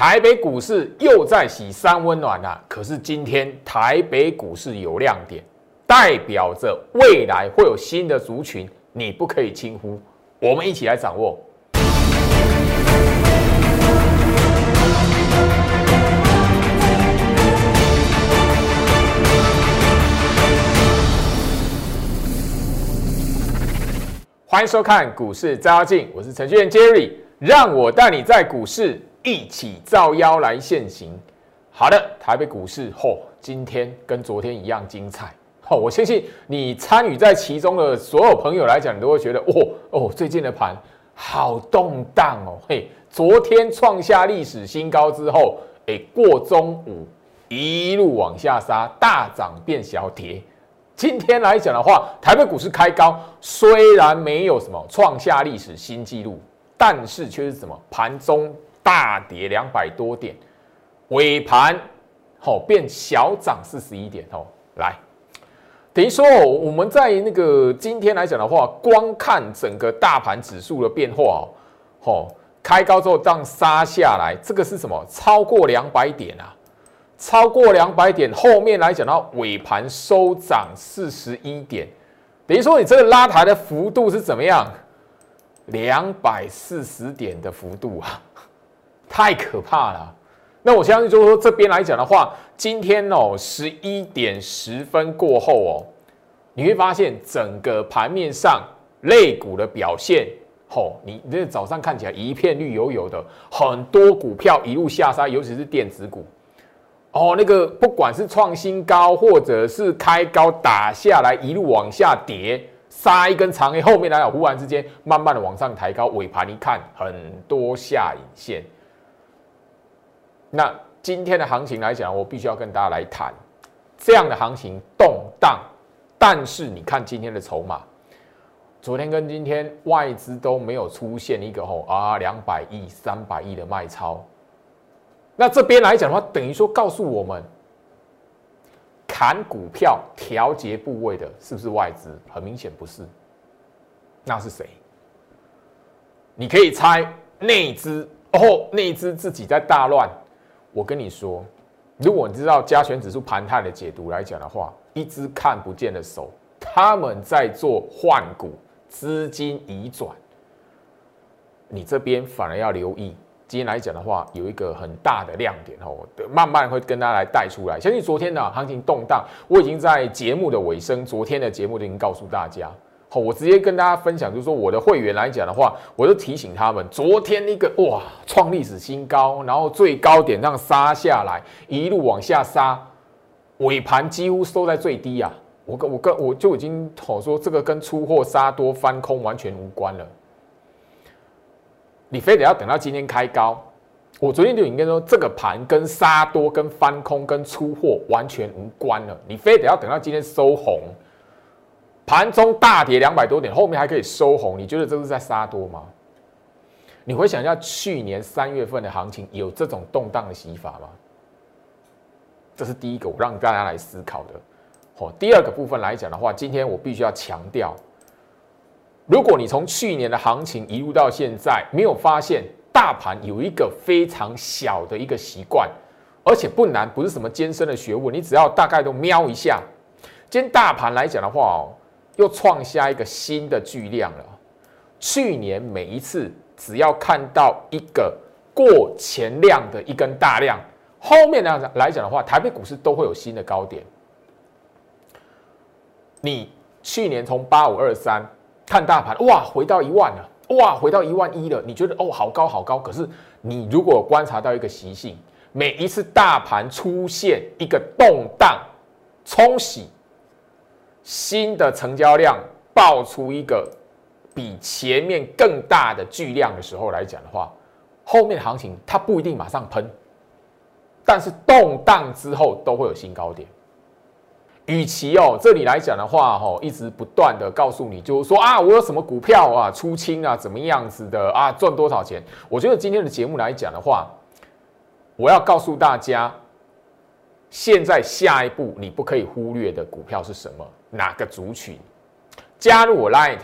台北股市又在洗三温暖了。可是今天台北股市有亮点，代表着未来会有新的族群，你不可以轻忽。我们一起来掌握。欢迎收看股市照妖镜，我是程序员 Jerry，让我带你在股市一起照妖来现行。好的，台北股市嚯，今天跟昨天一样精彩。哦，我相信你参与在其中的所有朋友来讲，你都会觉得哦哦，最近的盘好动荡哦。嘿，昨天创下历史新高之后，哎，过中午一路往下杀，大涨变小跌。今天来讲的话，台北股市开高，虽然没有什么创下历史新纪录，但是却是什么盘中大跌两百多点，尾盘好变小涨四十一点哦。来，等于说我们在那个今天来讲的话，光看整个大盘指数的变化哦，开高之后这样杀下来，这个是什么？超过两百点啊！超过两百点，后面来讲到，尾盘收涨四十一点，等于说你这个拉抬的幅度是怎么样？两百四十点的幅度啊，太可怕了。那我相信就是说这边来讲的话，今天哦十一点十分过后哦，你会发现整个盘面上类股的表现，吼，你这早上看起来一片绿油油的，很多股票一路下杀，尤其是电子股。哦，那个不管是创新高，或者是开高打下来，一路往下跌，杀一根长 A，后面来了，忽然之间慢慢的往上抬高，尾盘一看，很多下影线。那今天的行情来讲，我必须要跟大家来谈这样的行情动荡，但是你看今天的筹码，昨天跟今天外资都没有出现一个吼啊两百亿、三百亿的卖超。那这边来讲的话，等于说告诉我们，砍股票调节部位的是不是外资？很明显不是。那是谁？你可以猜内资哦，内资自己在大乱。我跟你说，如果你知道加权指数盘态的解读来讲的话，一只看不见的手，他们在做换股、资金移转，你这边反而要留意。今天来讲的话，有一个很大的亮点哦，慢慢会跟大家来带出来。相信昨天的行情动荡，我已经在节目的尾声，昨天的节目已经告诉大家。好，我直接跟大家分享，就是说我的会员来讲的话，我就提醒他们，昨天那个哇创历史新高，然后最高点上杀下来，一路往下杀，尾盘几乎收在最低啊。我跟我跟我就已经好说，这个跟出货杀多翻空完全无关了。你非得要等到今天开高，我昨天就应该说这个盘跟杀多、跟翻空、跟出货完全无关了。你非得要等到今天收红，盘中大跌两百多点，后面还可以收红，你觉得这是在杀多吗？你会想一下去年三月份的行情有这种动荡的洗法吗？这是第一个我让大家来思考的。哦，第二个部分来讲的话，今天我必须要强调。如果你从去年的行情一路到现在，没有发现大盘有一个非常小的一个习惯，而且不难，不是什么艰深的学问，你只要大概都瞄一下。今天大盘来讲的话哦，又创下一个新的巨量了。去年每一次只要看到一个过前量的一根大量，后面来讲来讲的话，台北股市都会有新的高点。你去年从八五二三。看大盘，哇，回到一万了，哇，回到一万一了。你觉得哦，好高好高。可是你如果观察到一个习性，每一次大盘出现一个动荡、冲洗，新的成交量爆出一个比前面更大的巨量的时候来讲的话，后面的行情它不一定马上喷，但是动荡之后都会有新高点。与其哦，这里来讲的话，哈，一直不断的告诉你，就是说啊，我有什么股票啊，出清啊，怎么样子的啊，赚多少钱？我觉得今天的节目来讲的话，我要告诉大家，现在下一步你不可以忽略的股票是什么？哪个族群？加入我 Light，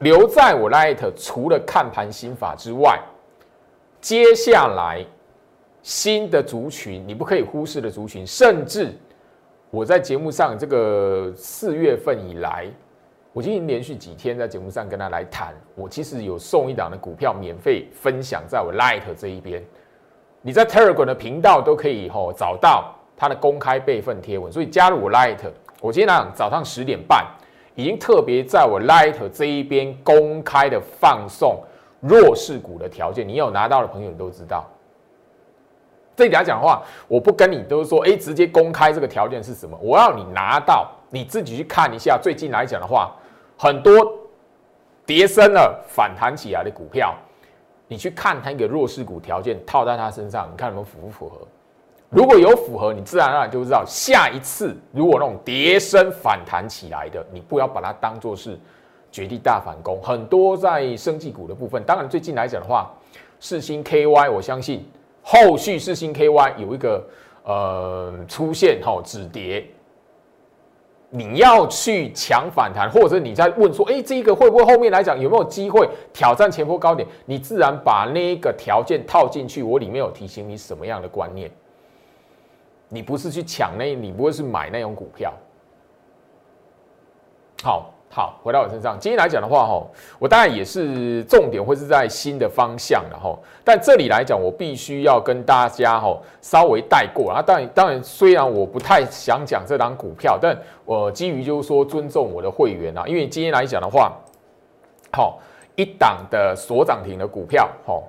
留在我 Light，除了看盘心法之外，接下来新的族群，你不可以忽视的族群，甚至我在节目上这个四月份以来，我今天连续几天在节目上跟他来谈，我其实有送一档的股票免费分享在我 Light 这一边，你在 Telegram 的频道都可以吼找到它的公开备份贴文，所以加入我 Light，我今天早上十点半已经特别在我 Light 这一边公开的放送。弱势股的条件，你有拿到的朋友都知道。这里来讲的话，我不跟你都是说，哎，直接公开这个条件是什么？我要你拿到，你自己去看一下。最近来讲的话，很多跌升了反弹起来的股票，你去看它一个弱势股条件套在它身上，你看有没有符不符合？如果有符合，你自然而然就知道下一次如果那种跌升反弹起来的，你不要把它当做是。绝地大反攻，很多在生技股的部分。当然，最近来讲的话，四星 KY，我相信后续四星 KY 有一个呃出现哈止跌，你要去抢反弹，或者你在问说，哎，这个会不会后面来讲有没有机会挑战前波高点？你自然把那个条件套进去。我里面有提醒你什么样的观念？你不是去抢那，你不会是买那种股票。好。好，回到我身上。今天来讲的话，哈，我当然也是重点会是在新的方向的哈。但这里来讲，我必须要跟大家哈稍微带过啊。当然，当然，虽然我不太想讲这档股票，但我基于就是说尊重我的会员啊。因为今天来讲的话，好一档的所涨停的股票，哈，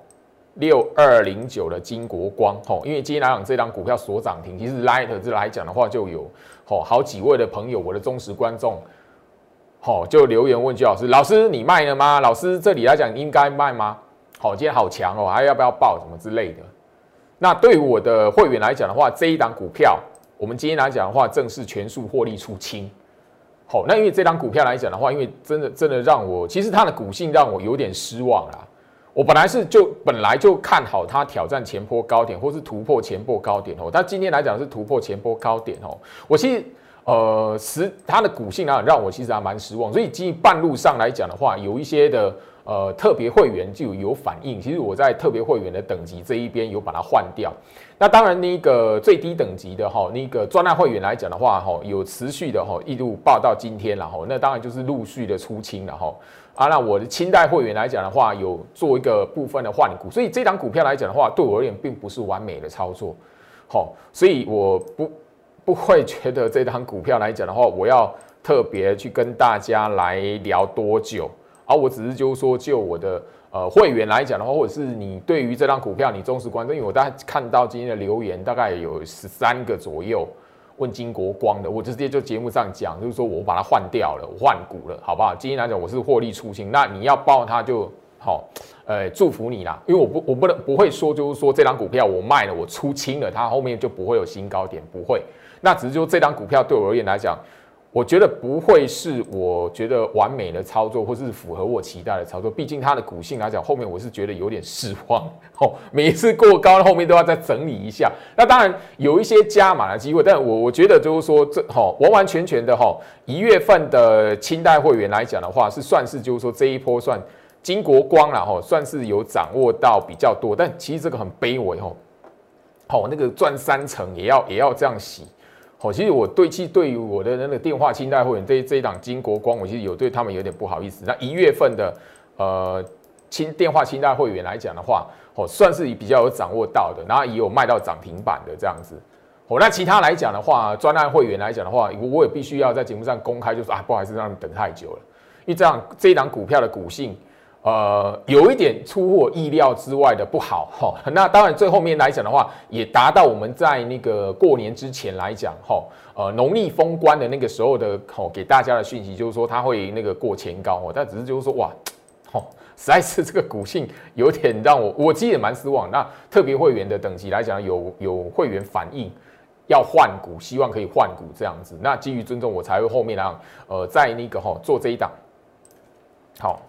六二零九的金国光，哈，因为今天来讲这档股票所涨停，其实 Light 这来讲的话，就有好好几位的朋友，我的忠实观众。好，就留言问句老师，老师你卖了吗？老师这里来讲应该卖吗？好，今天好强哦，还要不要报什么之类的？那对于我的会员来讲的话，这一档股票，我们今天来讲的话，正式全数获利出清。好，那因为这档股票来讲的话，因为真的真的让我，其实它的股性让我有点失望啦。我本来是就本来就看好它挑战前波高点，或是突破前波高点哦。但今天来讲是突破前波高点哦。我其实。呃，实它的股性啊，让我其实还蛮失望。所以基于半路上来讲的话，有一些的呃特别会员就有反应。其实我在特别会员的等级这一边有把它换掉。那当然，那个最低等级的哈，那个专案会员来讲的话，哈，有持续的哈一路报到今天了哈。那当然就是陆续的出清了哈。啊，那我的清代会员来讲的话，有做一个部分的换股。所以这张股票来讲的话，对我而言并不是完美的操作。好，所以我不。不会觉得这张股票来讲的话，我要特别去跟大家来聊多久？而我只是就是说，就我的呃会员来讲的话，或者是你对于这张股票你忠实关注，因为我大概看到今天的留言大概有十三个左右问金国光的，我直接就节目上讲，就是说我把它换掉了，换股了，好不好？今天来讲我是获利出清，那你要报它就好，呃，祝福你啦，因为我不我不能不会说就是说这张股票我卖了，我出清了，它后面就不会有新高点，不会。那只是说这张股票对我而言来讲，我觉得不会是我觉得完美的操作，或是符合我期待的操作。毕竟它的股性来讲，后面我是觉得有点失望。哦，每一次过高，后面都要再整理一下。那当然有一些加码的机会，但我我觉得就是说这哈完完全全的哈一月份的清代会员来讲的话，是算是就是说这一波算金国光了哈，算是有掌握到比较多。但其实这个很卑微哈，好那个赚三成也要也要这样洗。好，其实我对其对于我的那个电话清代会员这这一档金国光，我其实有对他们有点不好意思。那一月份的呃清电话清代会员来讲的话，哦算是比较有掌握到的，然后也有卖到涨停板的这样子。哦，那其他来讲的话，专案会员来讲的话，我也必须要在节目上公开，就说啊，不好意思让你等太久了，因为这样这一档股票的股性。呃，有一点出乎我意料之外的不好哈。那当然，最后面来讲的话，也达到我们在那个过年之前来讲哈，呃，农历封关的那个时候的吼，给大家的讯息就是说，它会那个过前高哦。但只是就是说，哇，吼，实在是这个股性有点让我，我其实也蛮失望。那特别会员的等级来讲，有有会员反映要换股，希望可以换股这样子。那基于尊重，我才会后面让呃，在那个哈做这一档，好。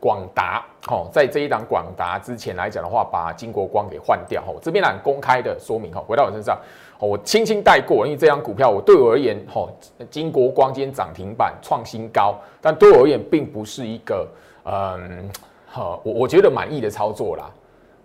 广达，哦，在这一档广达之前来讲的话，把金国光给换掉，哦，这边呢公开的说明，哈，回到我身上，哦，我轻轻带过，因为这张股票我对我而言，哦，金国光今天涨停板创新高，但对我而言并不是一个，嗯，好，我我觉得满意的操作啦，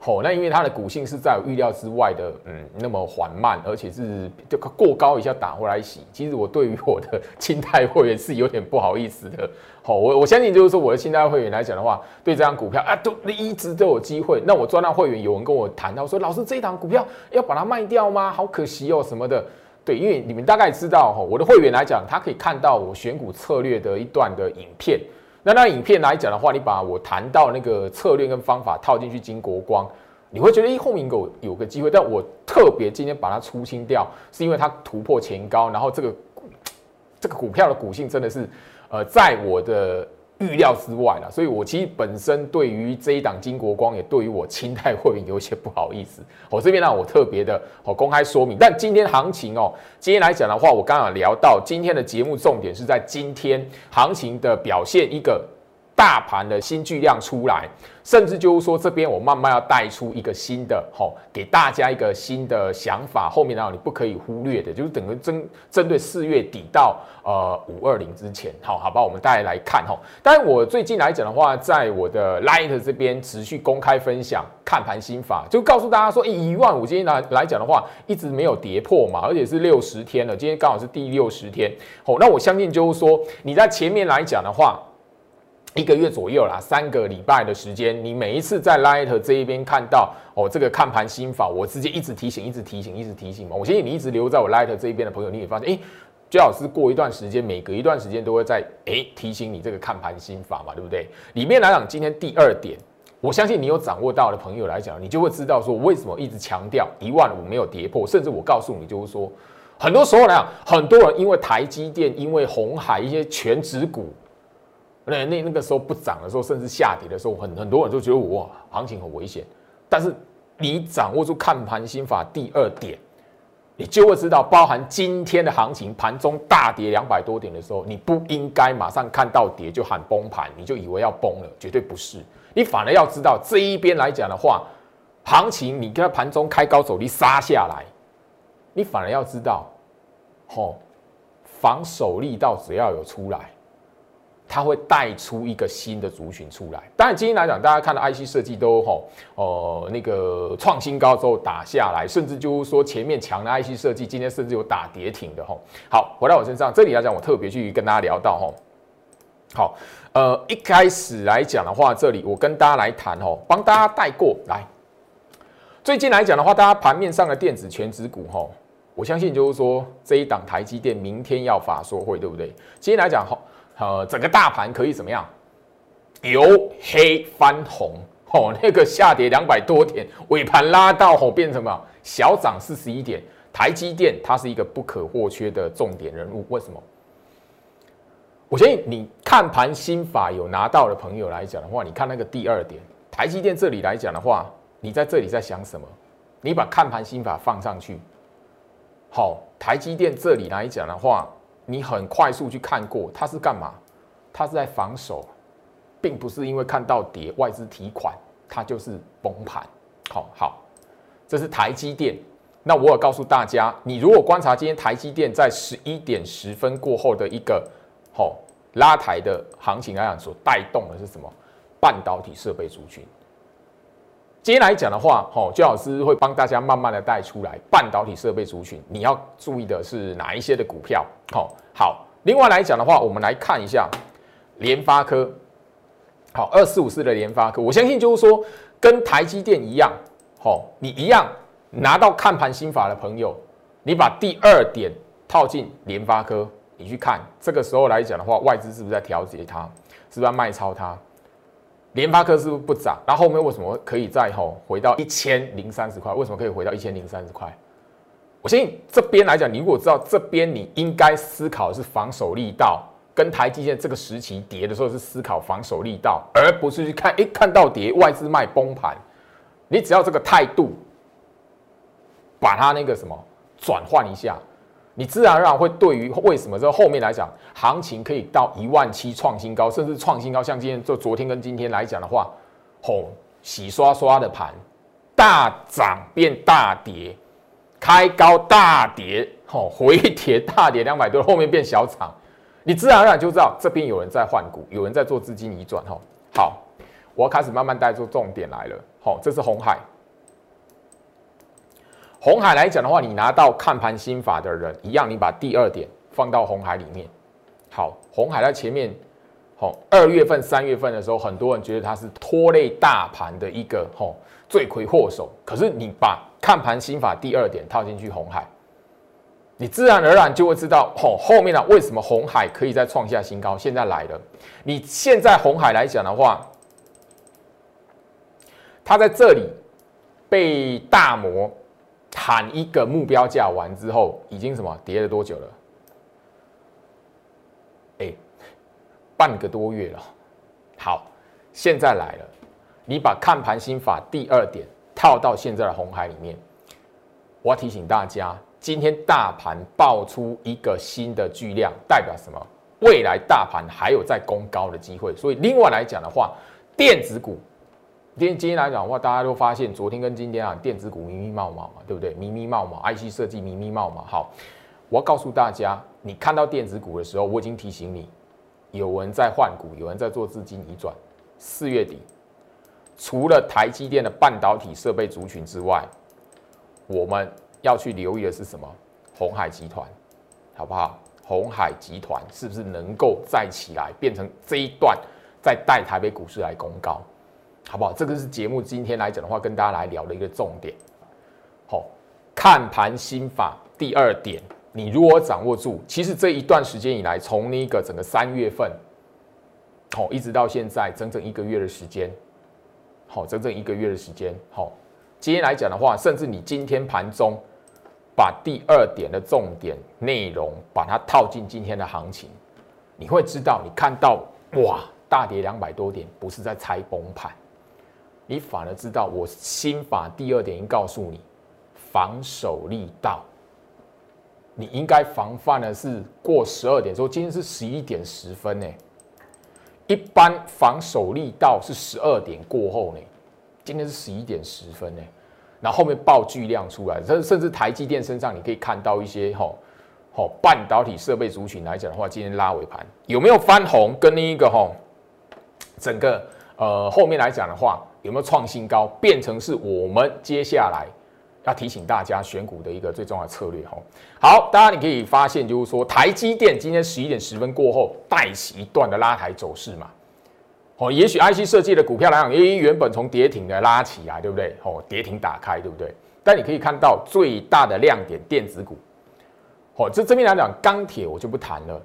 哦，那因为它的股性是在我预料之外的，嗯，那么缓慢，而且是就过高一下打回来洗。其实我对于我的 清代会员是有点不好意思的。好，我我相信就是说我的清代会员来讲的话，对这张股票啊，都一直都有机会。那我专栏会员有人跟我谈到说，老师这一档股票要把它卖掉吗？好可惜哦，什么的。对，因为你们大概知道哈，我的会员来讲，他可以看到我选股策略的一段的影片。那那影片来讲的话，你把我谈到那个策略跟方法套进去金国光，你会觉得一后面有有个机会。但我特别今天把它出清掉，是因为它突破前高，然后这个这个股票的股性真的是呃，在我的。预料之外了，所以我其实本身对于这一档金国光，也对于我清代会员有一些不好意思。我 这边呢，我特别的哦公开说明。但今天行情哦，今天来讲的话，我刚刚聊到今天的节目重点是在今天行情的表现一个。大盘的新巨量出来，甚至就是说这边我慢慢要带出一个新的，吼，给大家一个新的想法。后面呢，你不可以忽略的，就是等于针针对四月底到呃五二零之前，好好吧，我们大家来看吼。但是我最近来讲的话，在我的 Light 这边持续公开分享看盘心法，就告诉大家说，一万五今天来来讲的话，一直没有跌破嘛，而且是六十天了，今天刚好是第六十天，好，那我相信就是说你在前面来讲的话。一个月左右啦，三个礼拜的时间，你每一次在 Light 这一边看到哦，这个看盘心法，我直接一直提醒，一直提醒，一直提醒嘛。我相信你一直留在我 Light 这一边的朋友，你也发现，哎，最好是过一段时间，每隔一段时间都会在哎提醒你这个看盘心法嘛，对不对？里面来讲，今天第二点，我相信你有掌握到的朋友来讲，你就会知道说，为什么一直强调一万五没有跌破，甚至我告诉你，就是说，很多时候来讲，很多人因为台积电，因为红海一些全职股。那那那个时候不涨的时候，甚至下跌的时候，很很多人就觉得哇，行情很危险。但是你掌握住看盘心法第二点，你就会知道，包含今天的行情盘中大跌两百多点的时候，你不应该马上看到跌就喊崩盘，你就以为要崩了，绝对不是。你反而要知道这一边来讲的话，行情你跟盘中开高走低杀下来，你反而要知道，吼，防守力道只要有出来。它会带出一个新的族群出来。当然，今天来讲，大家看到 IC 设计都吼，呃，那个创新高之后打下来，甚至就是说前面强的 IC 设计，今天甚至有打跌停的吼。好，回到我身上，这里来讲，我特别去跟大家聊到吼。好，呃，一开始来讲的话，这里我跟大家来谈吼，帮大家带过来。最近来讲的话，大家盘面上的电子全指股吼，我相信就是说这一档台积电明天要法说会，对不对？今天来讲吼。呃，整个大盘可以怎么样？由黑翻红，哦，那个下跌两百多点，尾盘拉到吼变成什么？小涨四十一点。台积电它是一个不可或缺的重点人物，为什么？我相信你看盘心法有拿到的朋友来讲的话，你看那个第二点，台积电这里来讲的话，你在这里在想什么？你把看盘心法放上去，好，台积电这里来讲的话。你很快速去看过，它是干嘛？它是在防守，并不是因为看到跌外资提款，它就是崩盘。好好，这是台积电。那我有告诉大家，你如果观察今天台积电在十一点十分过后的一个好拉抬的行情来讲，所带动的是什么？半导体设备族群。今天来讲的话，吼，焦老师会帮大家慢慢的带出来半导体设备族群，你要注意的是哪一些的股票？好，好。另外来讲的话，我们来看一下联发科，好，二四五四的联发科，我相信就是说跟台积电一样，好，你一样拿到看盘心法的朋友，你把第二点套进联发科，你去看这个时候来讲的话，外资是不是在调节它？是不是在卖超它？联发科是不是不涨？然后后面为什么可以再吼回到一千零三十块？为什么可以回到一千零三十块？我相信这边来讲，你如果知道这边，你应该思考的是防守力道，跟台积电这个时期跌的时候是思考防守力道，而不是去看哎看到跌外资卖崩盘。你只要这个态度，把它那个什么转换一下。你自然而然会对于为什么这后面来讲，行情可以到一万七创新高，甚至创新高，像今天就昨天跟今天来讲的话，吼洗刷刷的盘，大涨变大跌，开高大跌，吼回跌大跌两百多，后面变小涨，你自然而然就知道这边有人在换股，有人在做资金移转，吼。好，我要开始慢慢带出重点来了，好，这是红海，红海来讲的话，你拿到看盘心法的人一样，你把第二点放到红海里面。好，红海在前面，好，二月份、三月份的时候，很多人觉得它是拖累大盘的一个吼罪魁祸首。可是你把看盘心法第二点套进去红海，你自然而然就会知道吼后面呢为什么红海可以再创下新高。现在来了，你现在红海来讲的话，它在这里被大摩。喊一个目标价完之后，已经什么跌了多久了？哎，半个多月了。好，现在来了，你把看盘心法第二点套到现在的红海里面。我要提醒大家，今天大盘爆出一个新的巨量，代表什么？未来大盘还有在攻高的机会。所以另外来讲的话，电子股。今天今天来讲的话，大家都发现昨天跟今天啊，电子股密密冒冒嘛，对不对？密密冒冒，IC 设计密密冒冒。好，我要告诉大家，你看到电子股的时候，我已经提醒你，有人在换股，有人在做资金移转。四月底，除了台积电的半导体设备族群之外，我们要去留意的是什么？红海集团，好不好？红海集团是不是能够再起来，变成这一段再带台北股市来攻高？好不好？这个是节目今天来讲的话，跟大家来聊的一个重点。好，看盘心法第二点，你如果掌握住，其实这一段时间以来，从那个整个三月份，好，一直到现在，整整一个月的时间，好，整整一个月的时间，好，今天来讲的话，甚至你今天盘中把第二点的重点内容把它套进今天的行情，你会知道，你看到哇，大跌两百多点，不是在猜崩盘。你反而知道，我心法第二点已经告诉你，防守力道。你应该防范的是过十二点，说今天是十一点十分呢。一般防守力道是十二点过后呢，今天是十一点十分呢。然后后面爆巨量出来，甚甚至台积电身上你可以看到一些吼吼半导体设备族群来讲的话，今天拉尾盘有没有翻红？跟那一个吼整个呃后面来讲的话。有没有创新高，变成是我们接下来要提醒大家选股的一个最重要的策略哈。好，大家你可以发现，就是说台积电今天十一点十分过后带起一段的拉抬走势嘛。哦，也许 IC 设计的股票来讲，因为原本从跌停的拉起来，对不对？哦，跌停打开，对不对？但你可以看到最大的亮点，电子股。哦，这这边来讲，钢铁我就不谈了。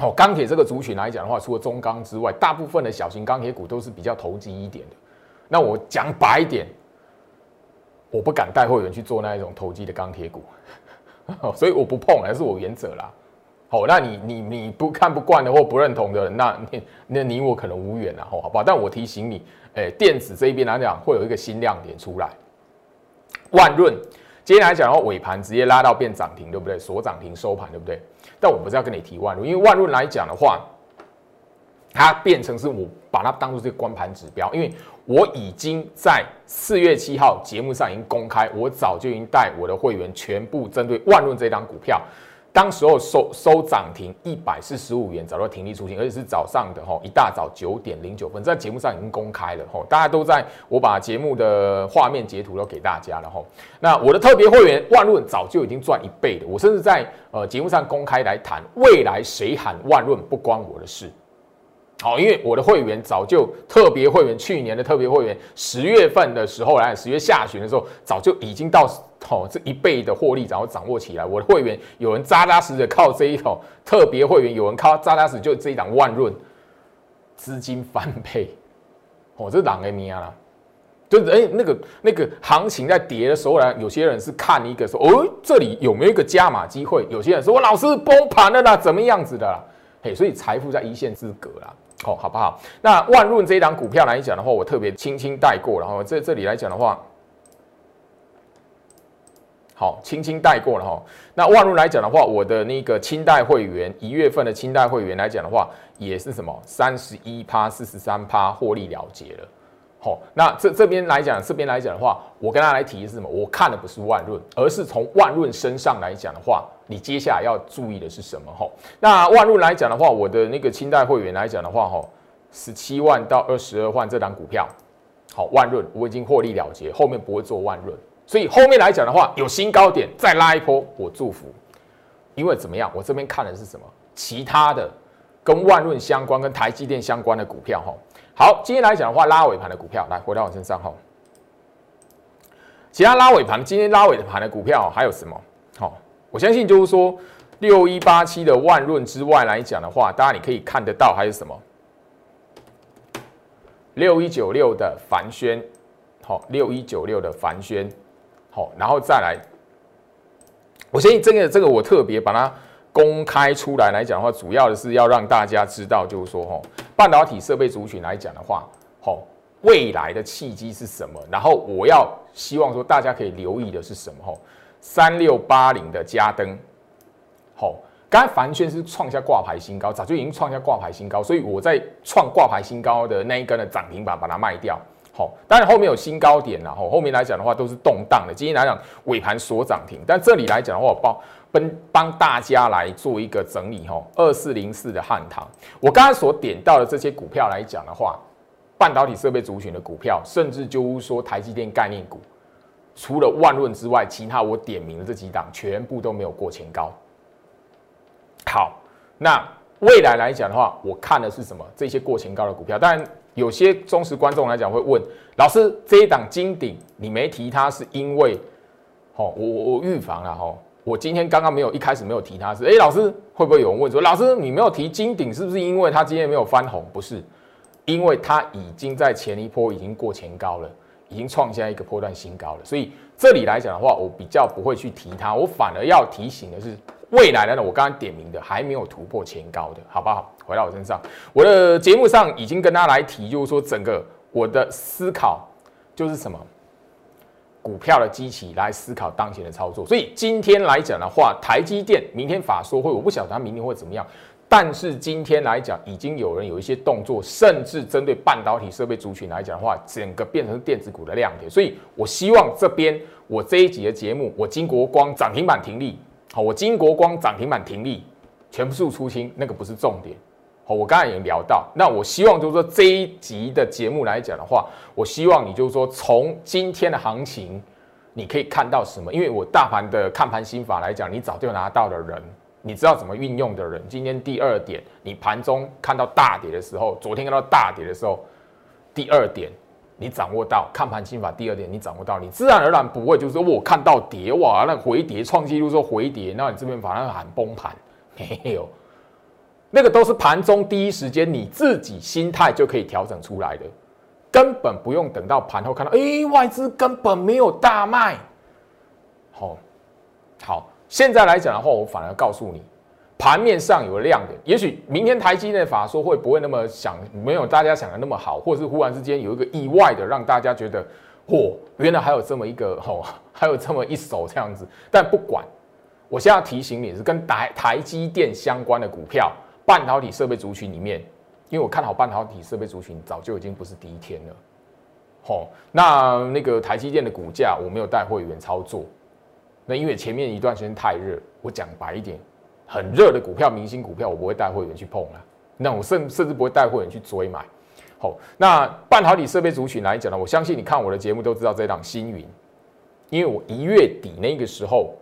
哦，钢铁这个族群来讲的话，除了中钢之外，大部分的小型钢铁股都是比较投机一点的。那我讲白一点，我不敢带会员去做那一种投机的钢铁股，所以我不碰，还是我原则啦。好，那你你你不看不惯的或不认同的，那那那你我可能无缘了，好好不好？但我提醒你，哎，电子这一边来讲，会有一个新亮点出来，万润。今天来讲的话，尾盘直接拉到变涨停，对不对？锁涨停收盘，对不对？但我不是要跟你提万润，因为万润来讲的话，它变成是我把它当做这个光盘指标，因为我已经在四月七号节目上已经公开，我早就已经带我的会员全部针对万润这张股票。当时候收收涨停一百四十五元，找到停利出现，而且是早上的哈，一大早九点零九分，在节目上已经公开了哈，大家都在我把节目的画面截图都给大家了哈。那我的特别会员万润早就已经赚一倍的，我甚至在呃节目上公开来谈，未来谁喊万润不关我的事。好，因为我的会员早就特别会员，去年的特别会员十月份的时候来，十月下旬的时候，早就已经到哦这一倍的获利，然后掌握起来。我的会员有人扎扎实实靠这一头特别会员，有人靠扎扎实就这一档万润资金翻倍，哦，这狼 A 咪啊啦，就是哎那个那个行情在跌的时候呢，有些人是看一个说哦这里有没有一个加码机会，有些人说我老师崩盘了啦，怎么样子的啦，嘿，所以财富在一线之隔啦。哦，好不好？那万润这一档股票来讲的话，我特别轻轻带过，然后在这里来讲的话，好，轻轻带过了哈。那万润来讲的话，我的那个清代会员一月份的清代会员来讲的话，也是什么三十一趴、四十三趴获利了结了。好，那这这边来讲，这边来讲的话，我跟大家来提的是什么？我看的不是万润，而是从万润身上来讲的话，你接下来要注意的是什么？哈，那万润来讲的话，我的那个清代会员来讲的话，哈，十七万到二十二万这档股票，好，万润我已经获利了结，后面不会做万润，所以后面来讲的话，有新高点再拉一波，我祝福。因为怎么样？我这边看的是什么？其他的跟万润相关、跟台积电相关的股票哈。好，今天来讲的话，拉尾盘的股票来回到我身上哈。其他拉尾盘，今天拉尾盘的股票还有什么？我相信就是说六一八七的万润之外来讲的话，大家你可以看得到还有什么？六一九六的凡轩，好，六一九六的凡轩，好，然后再来。我相信这个这个我特别把它公开出来来讲的话，主要的是要让大家知道，就是说吼，半导体设备族群来讲的话，好，未来的契机是什么？然后我要希望说大家可以留意的是什么？吼，三六八零的加登，好，刚才凡轩是创下挂牌新高，早就已经创下挂牌新高，所以我在创挂牌新高的那一根的涨停板把它卖掉。好，当然后面有新高点然后后面来讲的话都是动荡的。今天来讲尾盘锁涨停，但这里来讲的话，我帮帮帮大家来做一个整理哈。二四零四的汉唐，我刚才所点到的这些股票来讲的话，半导体设备族群的股票，甚至就是说台积电概念股，除了万润之外，其他我点名的这几档全部都没有过前高。好，那未来来讲的话，我看的是什么？这些过前高的股票，当然。有些忠实观众来讲会问老师，这一档金鼎你没提它是因为，哦，我我预防了哈，我今天刚刚没有一开始没有提它是，哎，老师会不会有人问说，老师你没有提金鼎是不是因为它今天没有翻红？不是，因为它已经在前一波已经过前高了，已经创下一个波段新高了，所以这里来讲的话，我比较不会去提它，我反而要提醒的是。未来呢？我刚刚点名的还没有突破前高的，好不好？回到我身上，我的节目上已经跟大家来提，就是说整个我的思考就是什么股票的机器来思考当前的操作。所以今天来讲的话，台积电明天法说会，我不晓得它明天会怎么样。但是今天来讲，已经有人有一些动作，甚至针对半导体设备族群来讲的话，整个变成电子股的亮点。所以我希望这边我这一集的节目，我金国光涨停板停利。好，我金国光涨停板停利，全部数出清，那个不是重点。好，我刚才已经聊到，那我希望就是说这一集的节目来讲的话，我希望你就是说从今天的行情，你可以看到什么？因为我大盘的看盘心法来讲，你早就拿到的人，你知道怎么运用的人，今天第二点，你盘中看到大跌的时候，昨天看到大跌的时候，第二点。你掌握到看盘心法，第二点你掌握到，你自然而然不会就是说我看到跌哇，那回跌创纪录说回跌，那你这边反而喊崩盘，没有，那个都是盘中第一时间你自己心态就可以调整出来的，根本不用等到盘后看到，哎，外资根本没有大卖，好，好，现在来讲的话，我反而告诉你。盘面上有亮点，也许明天台积电法说会不会那么想，没有大家想的那么好，或是忽然之间有一个意外的让大家觉得，嚯，原来还有这么一个吼，还有这么一手这样子。但不管，我现在提醒你是跟台台积电相关的股票，半导体设备族群里面，因为我看好半导体设备族群早就已经不是第一天了，吼，那那个台积电的股价我没有带会员操作，那因为前面一段时间太热，我讲白一点。很热的股票，明星股票，我不会带会员去碰了。那我甚甚至不会带会员去追买。好，那半导体设备族群来讲呢，我相信你看我的节目都知道这档星云，因为我一月底那个时候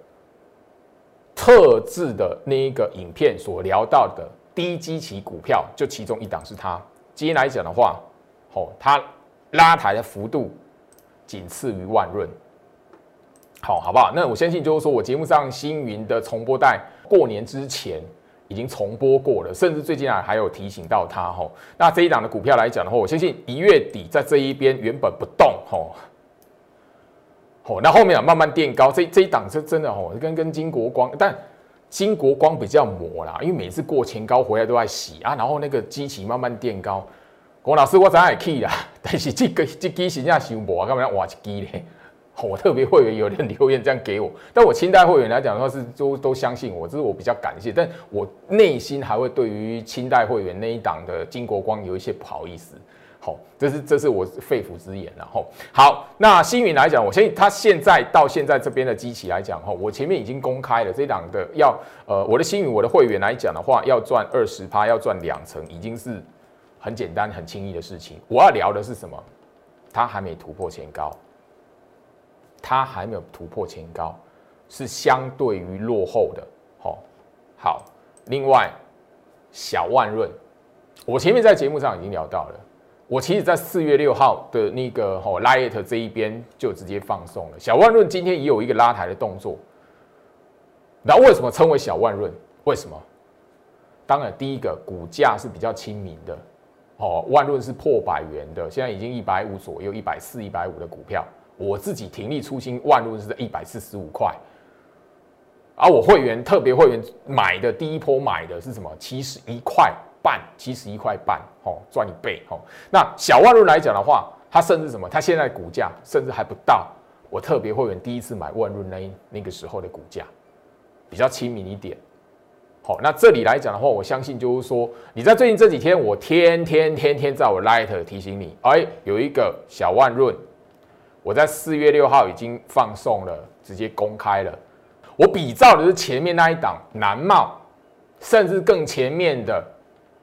特制的那一个影片所聊到的低基期股票，就其中一档是它。今天来讲的话，好，它拉抬的幅度仅次于万润。好，好不好？那我相信就是说我节目上星云的重播带。过年之前已经重播过了，甚至最近啊还有提醒到它吼。那这一档的股票来讲的话，我相信一月底在这一边原本不动吼，吼那后面啊慢慢垫高。这这一档是真的吼，跟跟金国光，但金国光比较磨啦，因为每次过前高回来都在洗啊，然后那个机器慢慢垫高。郭老师我怎会去啦？但是这个这机实在伤磨，干嘛要换一机呢？我特别会员有人留言这样给我，但我清代会员来讲的话是都都相信我，这是我比较感谢，但我内心还会对于清代会员那一档的金国光有一些不好意思。好，这是这是我肺腑之言然后好，那星云来讲，我相信他现在到现在这边的机器来讲哈，我前面已经公开了这档的要呃我的星云我的会员来讲的话，要赚二十趴，要赚两成，已经是很简单很轻易的事情。我要聊的是什么？他还没突破前高。它还没有突破前高，是相对于落后的。好，好，另外小万润，我前面在节目上已经聊到了，我其实在四月六号的那个吼 Light 这一边就直接放送了。小万润今天也有一个拉抬的动作，那为什么称为小万润？为什么？当然，第一个股价是比较亲民的。哦，万润是破百元的，现在已经一百五左右，一百四、一百五的股票，我自己停利出心，万润是在一百四十五块，而我会员特别会员买的第一波买的是什么？七十一块半，七十一块半，哦，赚一倍，哦。那小万润来讲的话，它甚至什么？它现在股价甚至还不到我特别会员第一次买万润那那个时候的股价，比较亲民一点。好，那这里来讲的话，我相信就是说，你在最近这几天，我天天天天在我 Light 提醒你，哎，有一个小万润，我在四月六号已经放送了，直接公开了。我比照的是前面那一档南茂，甚至更前面的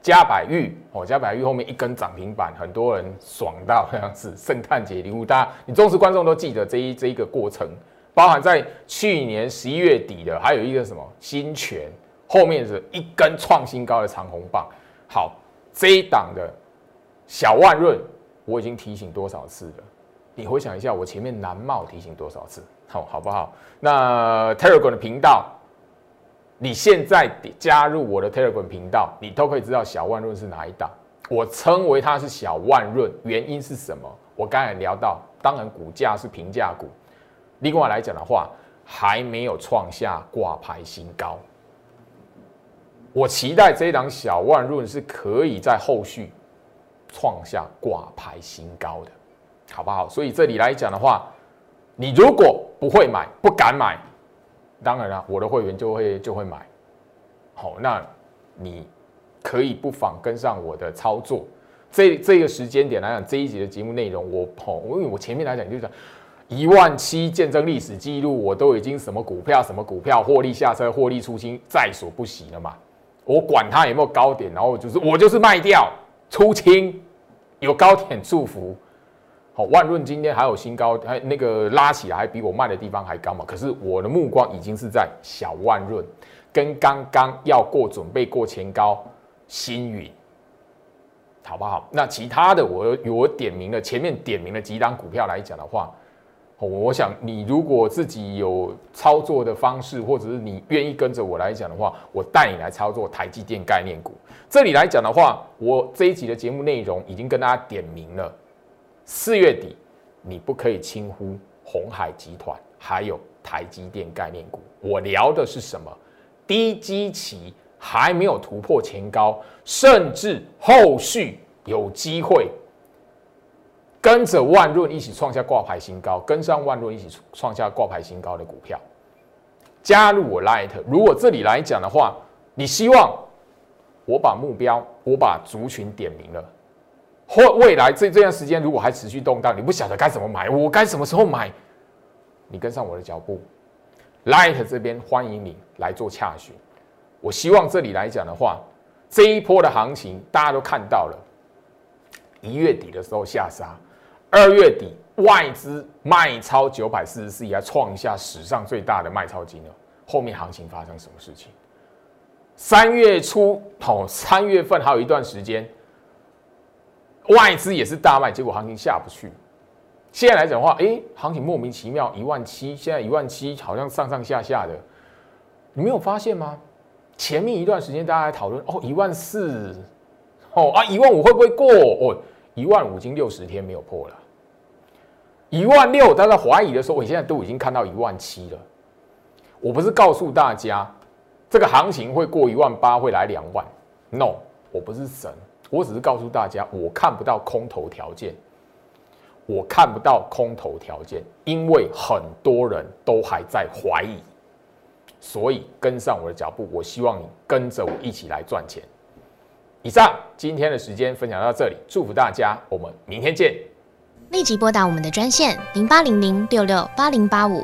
嘉百玉，哦，嘉百玉后面一根涨停板，很多人爽到这样子。圣诞节礼物，大家你忠实观众都记得这一这一个过程，包含在去年十一月底的，还有一个什么新泉。后面是一根创新高的长红棒，好，这一档的小万润，我已经提醒多少次了？你回想一下，我前面南茂提醒多少次？好，好不好？那 Telegram 的频道，你现在加入我的 Telegram 频道，你都可以知道小万润是哪一档。我称为它是小万润，原因是什么？我刚才聊到，当然股价是平价股，另外来讲的话，还没有创下挂牌新高。我期待这一档小万润是可以在后续创下挂牌新高的，好不好？所以这里来讲的话，你如果不会买、不敢买，当然了，我的会员就会就会买。好，那你可以不妨跟上我的操作。这这个时间点来讲，这一集的节目内容，我哦，因为我前面来讲就是一万七见证历史记录，我都已经什么股票、什么股票获利下车、获利出清在所不惜了嘛。我管它有没有高点，然后就是我就是卖掉出清，有高点祝福。好，万润今天还有新高，还那个拉起来还比我卖的地方还高嘛？可是我的目光已经是在小万润，跟刚刚要过准备过前高新宇，好不好？那其他的我我点名了，前面点名了几档股票来讲的话。我想，你如果自己有操作的方式，或者是你愿意跟着我来讲的话，我带你来操作台积电概念股。这里来讲的话，我这一集的节目内容已经跟大家点明了，四月底你不可以轻忽红海集团，还有台积电概念股。我聊的是什么？低基期还没有突破前高，甚至后续有机会。跟着万润一起创下挂牌新高，跟上万润一起创下挂牌新高的股票，加入我 Light。如果这里来讲的话，你希望我把目标，我把族群点明了，或未来这这段时间如果还持续动荡，你不晓得该怎么买，我该什么时候买？你跟上我的脚步，Light 这边欢迎你来做洽询。我希望这里来讲的话，这一波的行情大家都看到了，一月底的时候下杀。二月底外资卖超九百四十四亿，还创下史上最大的卖超金额。后面行情发生什么事情？三月初，哦，三月份还有一段时间，外资也是大卖，结果行情下不去。现在来讲的话，哎，行情莫名其妙一万七，现在一万七好像上上下下的，你没有发现吗？前面一段时间大家还讨论，哦，一万四，哦啊，一万五会不会过？哦，一万五已经六十天没有破了。一万六，大家怀疑的时候，我现在都已经看到一万七了。我不是告诉大家这个行情会过一万八，会来两万。No，我不是神，我只是告诉大家，我看不到空头条件，我看不到空头条件，因为很多人都还在怀疑，所以跟上我的脚步。我希望你跟着我一起来赚钱。以上今天的时间分享到这里，祝福大家，我们明天见。立即拨打我们的专线零八零零六六八零八五。